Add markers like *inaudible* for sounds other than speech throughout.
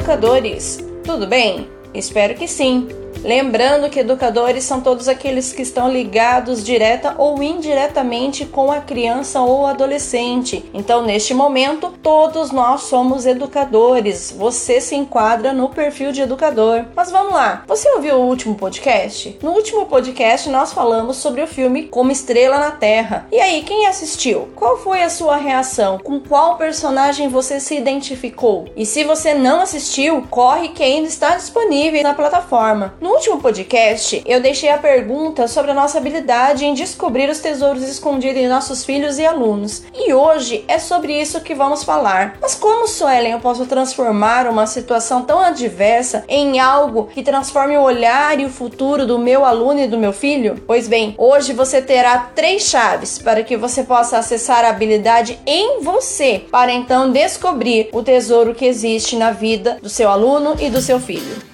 educadores! Tudo bem? Espero que sim! Lembrando que educadores são todos aqueles que estão ligados direta ou indiretamente com a criança ou adolescente. Então, neste momento, todos nós somos educadores. Você se enquadra no perfil de educador. Mas vamos lá. Você ouviu o último podcast? No último podcast nós falamos sobre o filme Como Estrela na Terra. E aí, quem assistiu? Qual foi a sua reação? Com qual personagem você se identificou? E se você não assistiu, corre que ainda está disponível na plataforma. No último podcast, eu deixei a pergunta sobre a nossa habilidade em descobrir os tesouros escondidos em nossos filhos e alunos. E hoje é sobre isso que vamos falar. Mas como, Suelen, eu posso transformar uma situação tão adversa em algo que transforme o olhar e o futuro do meu aluno e do meu filho? Pois bem, hoje você terá três chaves para que você possa acessar a habilidade em você, para então descobrir o tesouro que existe na vida do seu aluno e do seu filho.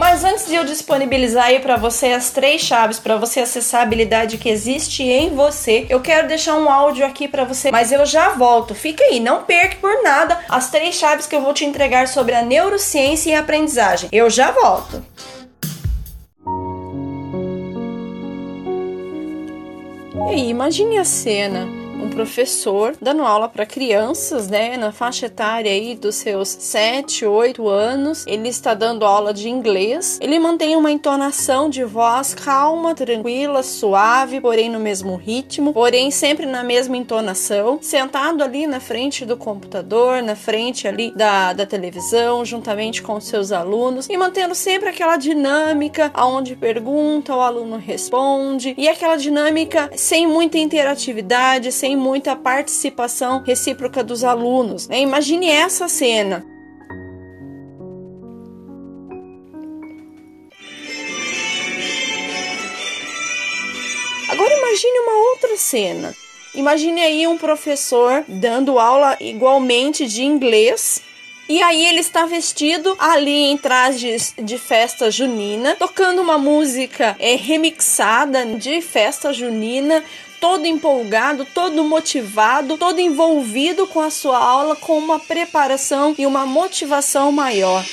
Mas antes de eu disponibilizar aí para você as três chaves para você acessar a habilidade que existe em você, eu quero deixar um áudio aqui para você, mas eu já volto. Fica aí, não perca por nada as três chaves que eu vou te entregar sobre a neurociência e a aprendizagem. Eu já volto. E aí, imagine a cena professor dando aula para crianças, né, na faixa etária aí dos seus 7, 8 anos. Ele está dando aula de inglês. Ele mantém uma entonação de voz calma, tranquila, suave, porém no mesmo ritmo, porém sempre na mesma entonação, sentado ali na frente do computador, na frente ali da, da televisão, juntamente com seus alunos e mantendo sempre aquela dinâmica aonde pergunta, o aluno responde e aquela dinâmica sem muita interatividade, sem tem muita participação recíproca dos alunos. Né? Imagine essa cena. Agora imagine uma outra cena. Imagine aí um professor dando aula igualmente de inglês e aí ele está vestido ali em trajes de festa junina, tocando uma música é, remixada de festa junina, todo empolgado, todo motivado, todo envolvido com a sua aula com uma preparação e uma motivação maior.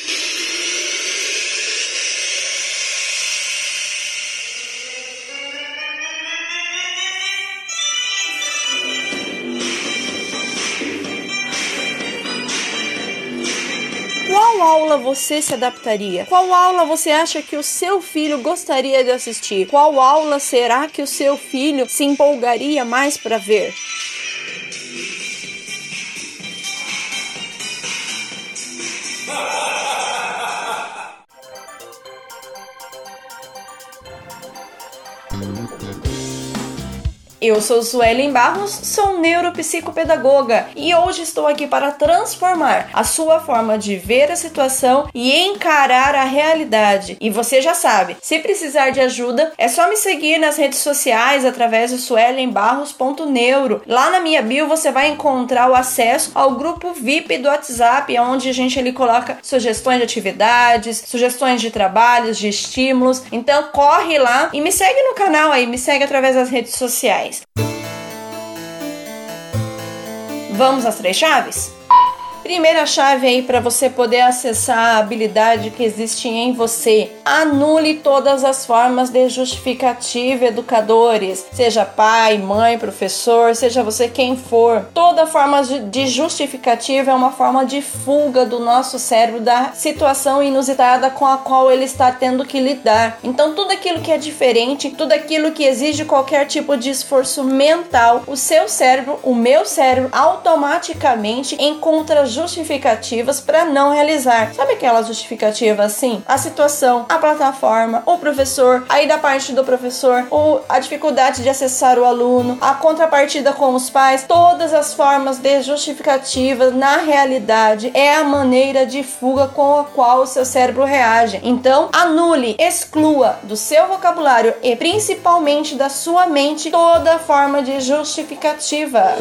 Aula você se adaptaria? Qual aula você acha que o seu filho gostaria de assistir? Qual aula será que o seu filho se empolgaria mais para ver? *laughs* Eu sou Suelen Barros, sou neuropsicopedagoga e hoje estou aqui para transformar a sua forma de ver a situação e encarar a realidade. E você já sabe, se precisar de ajuda, é só me seguir nas redes sociais através do suelenbarros.neuro. Lá na minha bio você vai encontrar o acesso ao grupo VIP do WhatsApp, onde a gente ali coloca sugestões de atividades, sugestões de trabalhos, de estímulos. Então corre lá e me segue no canal aí, me segue através das redes sociais. Vamos às três chaves? Primeira chave aí para você poder acessar a habilidade que existe em você. Anule todas as formas de justificativa, educadores. Seja pai, mãe, professor, seja você quem for. Toda forma de justificativa é uma forma de fuga do nosso cérebro da situação inusitada com a qual ele está tendo que lidar. Então, tudo aquilo que é diferente, tudo aquilo que exige qualquer tipo de esforço mental, o seu cérebro, o meu cérebro, automaticamente encontra justificativas para não realizar. Sabe aquela justificativa assim? A situação, a plataforma, o professor, aí da parte do professor, ou a dificuldade de acessar o aluno, a contrapartida com os pais, todas as formas de justificativas na realidade é a maneira de fuga com a qual o seu cérebro reage. Então, anule, exclua do seu vocabulário e principalmente da sua mente toda forma de justificativa.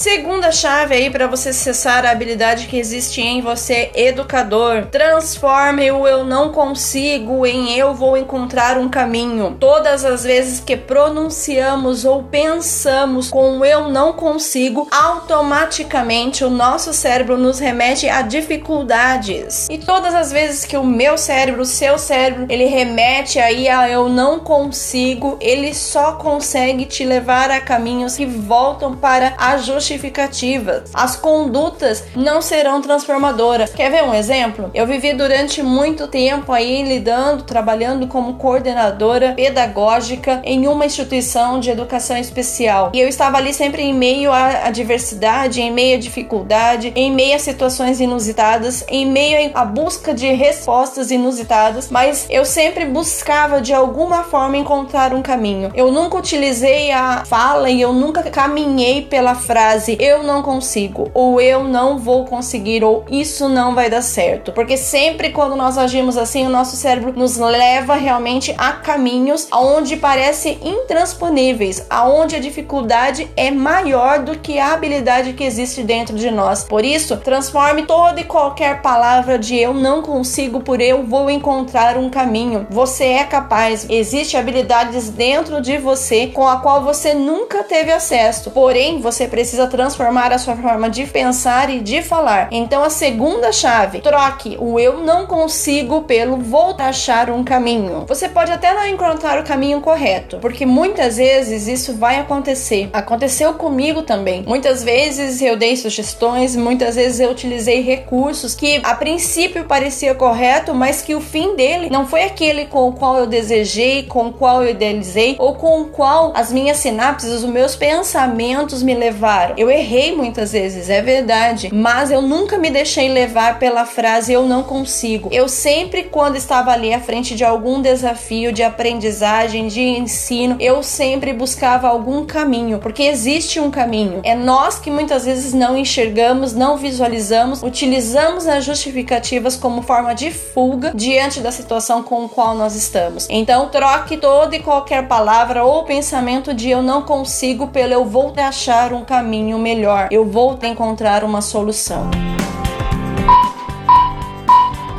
Segunda chave aí para você acessar a habilidade que existe em você, educador. Transforme o eu não consigo em eu vou encontrar um caminho. Todas as vezes que pronunciamos ou pensamos com eu não consigo, automaticamente o nosso cérebro nos remete a dificuldades. E todas as vezes que o meu cérebro, o seu cérebro, ele remete aí a eu não consigo, ele só consegue te levar a caminhos que voltam para a justificativa. As condutas não serão transformadoras. Quer ver um exemplo? Eu vivi durante muito tempo aí lidando, trabalhando como coordenadora pedagógica em uma instituição de educação especial. E eu estava ali sempre em meio à diversidade, em meio à dificuldade, em meio a situações inusitadas, em meio à busca de respostas inusitadas, mas eu sempre buscava de alguma forma encontrar um caminho. Eu nunca utilizei a fala e eu nunca caminhei pela frase eu não consigo, ou eu não vou conseguir, ou isso não vai dar certo. Porque sempre quando nós agimos assim, o nosso cérebro nos leva realmente a caminhos onde parece intransponíveis, aonde a dificuldade é maior do que a habilidade que existe dentro de nós. Por isso, transforme toda e qualquer palavra de eu não consigo por eu vou encontrar um caminho. Você é capaz. Existem habilidades dentro de você com a qual você nunca teve acesso. Porém, você precisa transformar a sua forma de pensar e de falar. Então, a segunda chave, troque o eu não consigo pelo vou achar um caminho. Você pode até não encontrar o caminho correto, porque muitas vezes isso vai acontecer. Aconteceu comigo também. Muitas vezes eu dei sugestões, muitas vezes eu utilizei recursos que a princípio parecia correto, mas que o fim dele não foi aquele com o qual eu desejei, com o qual eu idealizei ou com o qual as minhas sinapses, os meus pensamentos me levaram. Eu errei muitas vezes, é verdade, mas eu nunca me deixei levar pela frase eu não consigo. Eu sempre quando estava ali à frente de algum desafio de aprendizagem, de ensino, eu sempre buscava algum caminho, porque existe um caminho. É nós que muitas vezes não enxergamos, não visualizamos, utilizamos as justificativas como forma de fuga diante da situação com a qual nós estamos. Então, troque toda e qualquer palavra ou pensamento de eu não consigo pelo eu vou achar um caminho melhor, eu vou encontrar uma solução.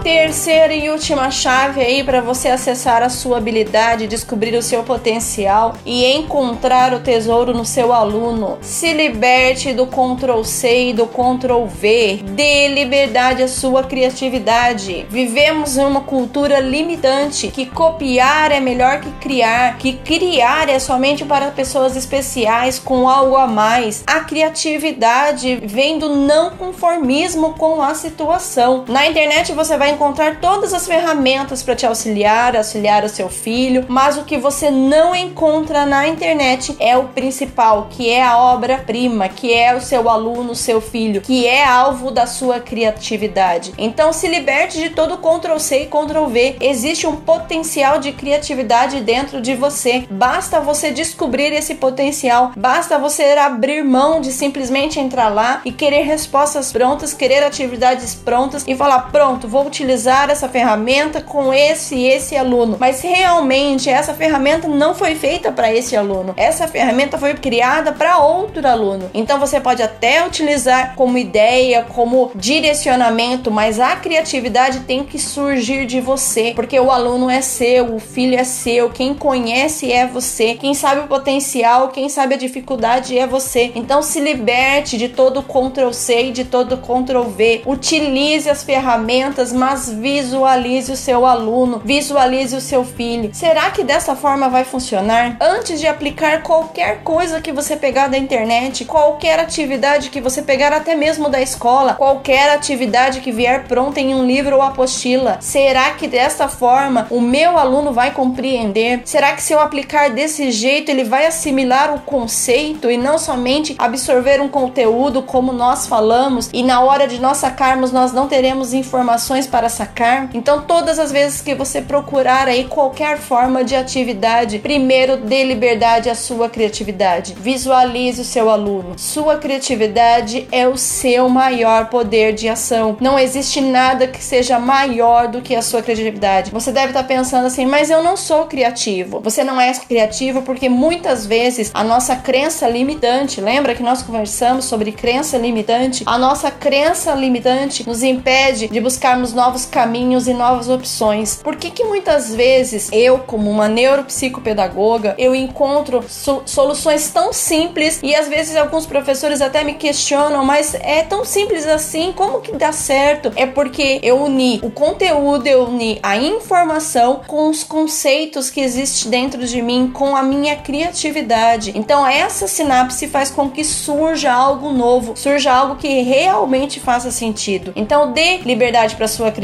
Terceira e última chave aí para você acessar a sua habilidade, descobrir o seu potencial e encontrar o tesouro no seu aluno. Se liberte do Ctrl C e do Ctrl V. Dê liberdade à sua criatividade. Vivemos em uma cultura limitante que copiar é melhor que criar, que criar é somente para pessoas especiais com algo a mais. A criatividade vem do não conformismo com a situação. Na internet você vai encontrar todas as ferramentas para te auxiliar, auxiliar o seu filho, mas o que você não encontra na internet é o principal, que é a obra-prima, que é o seu aluno, seu filho, que é alvo da sua criatividade. Então se liberte de todo Ctrl C e Ctrl V. Existe um potencial de criatividade dentro de você. Basta você descobrir esse potencial, basta você abrir mão de simplesmente entrar lá e querer respostas prontas, querer atividades prontas e falar: "Pronto, vou te utilizar essa ferramenta com esse e esse aluno, mas realmente essa ferramenta não foi feita para esse aluno. Essa ferramenta foi criada para outro aluno. Então você pode até utilizar como ideia, como direcionamento, mas a criatividade tem que surgir de você, porque o aluno é seu, o filho é seu, quem conhece é você, quem sabe o potencial, quem sabe a dificuldade é você. Então se liberte de todo Ctrl C e de todo Ctrl V. Utilize as ferramentas, mas mas visualize o seu aluno, visualize o seu filho. Será que dessa forma vai funcionar? Antes de aplicar qualquer coisa que você pegar da internet, qualquer atividade que você pegar até mesmo da escola, qualquer atividade que vier pronta em um livro ou apostila, será que dessa forma o meu aluno vai compreender? Será que se eu aplicar desse jeito ele vai assimilar o conceito e não somente absorver um conteúdo como nós falamos e na hora de nós sacarmos nós não teremos informações para para sacar. Então, todas as vezes que você procurar aí qualquer forma de atividade, primeiro dê liberdade à sua criatividade. Visualize o seu aluno. Sua criatividade é o seu maior poder de ação. Não existe nada que seja maior do que a sua criatividade. Você deve estar pensando assim, mas eu não sou criativo. Você não é criativo porque muitas vezes a nossa crença limitante, lembra que nós conversamos sobre crença limitante? A nossa crença limitante nos impede de buscarmos novos caminhos e novas opções. Por que que muitas vezes eu, como uma neuropsicopedagoga, eu encontro so soluções tão simples e às vezes alguns professores até me questionam, mas é tão simples assim, como que dá certo? É porque eu uni o conteúdo, eu uni a informação com os conceitos que existem dentro de mim, com a minha criatividade. Então essa sinapse faz com que surja algo novo, surja algo que realmente faça sentido. Então dê liberdade para sua criatividade.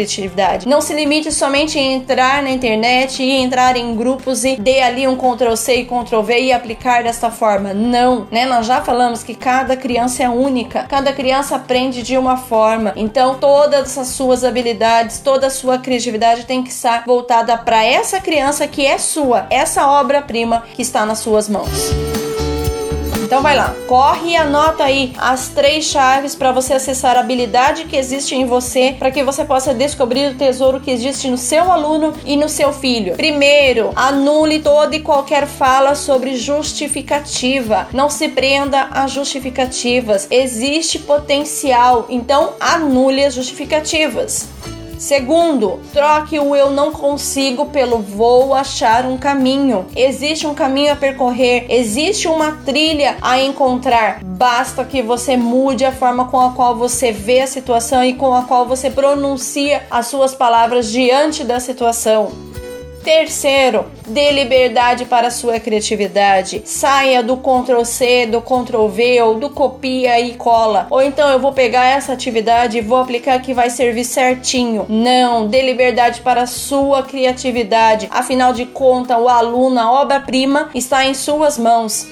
Não se limite somente em entrar na internet e entrar em grupos e dê ali um Ctrl C e Ctrl V e aplicar desta forma. Não, né? Nós já falamos que cada criança é única, cada criança aprende de uma forma. Então todas as suas habilidades, toda a sua criatividade tem que estar voltada para essa criança que é sua, essa obra-prima que está nas suas mãos. Então vai lá, corre e anota aí as três chaves para você acessar a habilidade que existe em você, para que você possa descobrir o tesouro que existe no seu aluno e no seu filho. Primeiro, anule toda e qualquer fala sobre justificativa. Não se prenda a justificativas. Existe potencial, então anule as justificativas. Segundo, troque o eu não consigo pelo vou achar um caminho. Existe um caminho a percorrer, existe uma trilha a encontrar. Basta que você mude a forma com a qual você vê a situação e com a qual você pronuncia as suas palavras diante da situação. Terceiro, dê liberdade para sua criatividade. Saia do Ctrl C, do Ctrl V ou do copia e cola. Ou então eu vou pegar essa atividade e vou aplicar que vai servir certinho. Não, dê liberdade para sua criatividade. Afinal de contas, o aluno, a obra-prima está em suas mãos.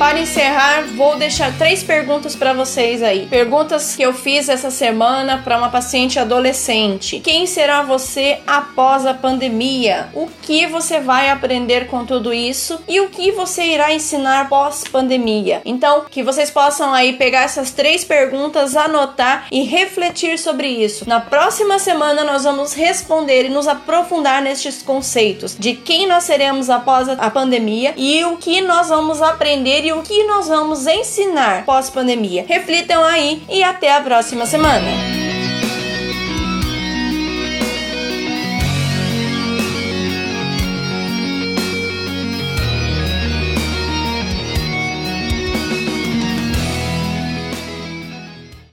Para encerrar, vou deixar três perguntas para vocês aí. Perguntas que eu fiz essa semana para uma paciente adolescente. Quem será você após a pandemia? O que você vai aprender com tudo isso e o que você irá ensinar pós-pandemia? Então, que vocês possam aí pegar essas três perguntas, anotar e refletir sobre isso. Na próxima semana nós vamos responder e nos aprofundar nestes conceitos de quem nós seremos após a pandemia e o que nós vamos aprender o que nós vamos ensinar pós-pandemia. Reflitam aí e até a próxima semana.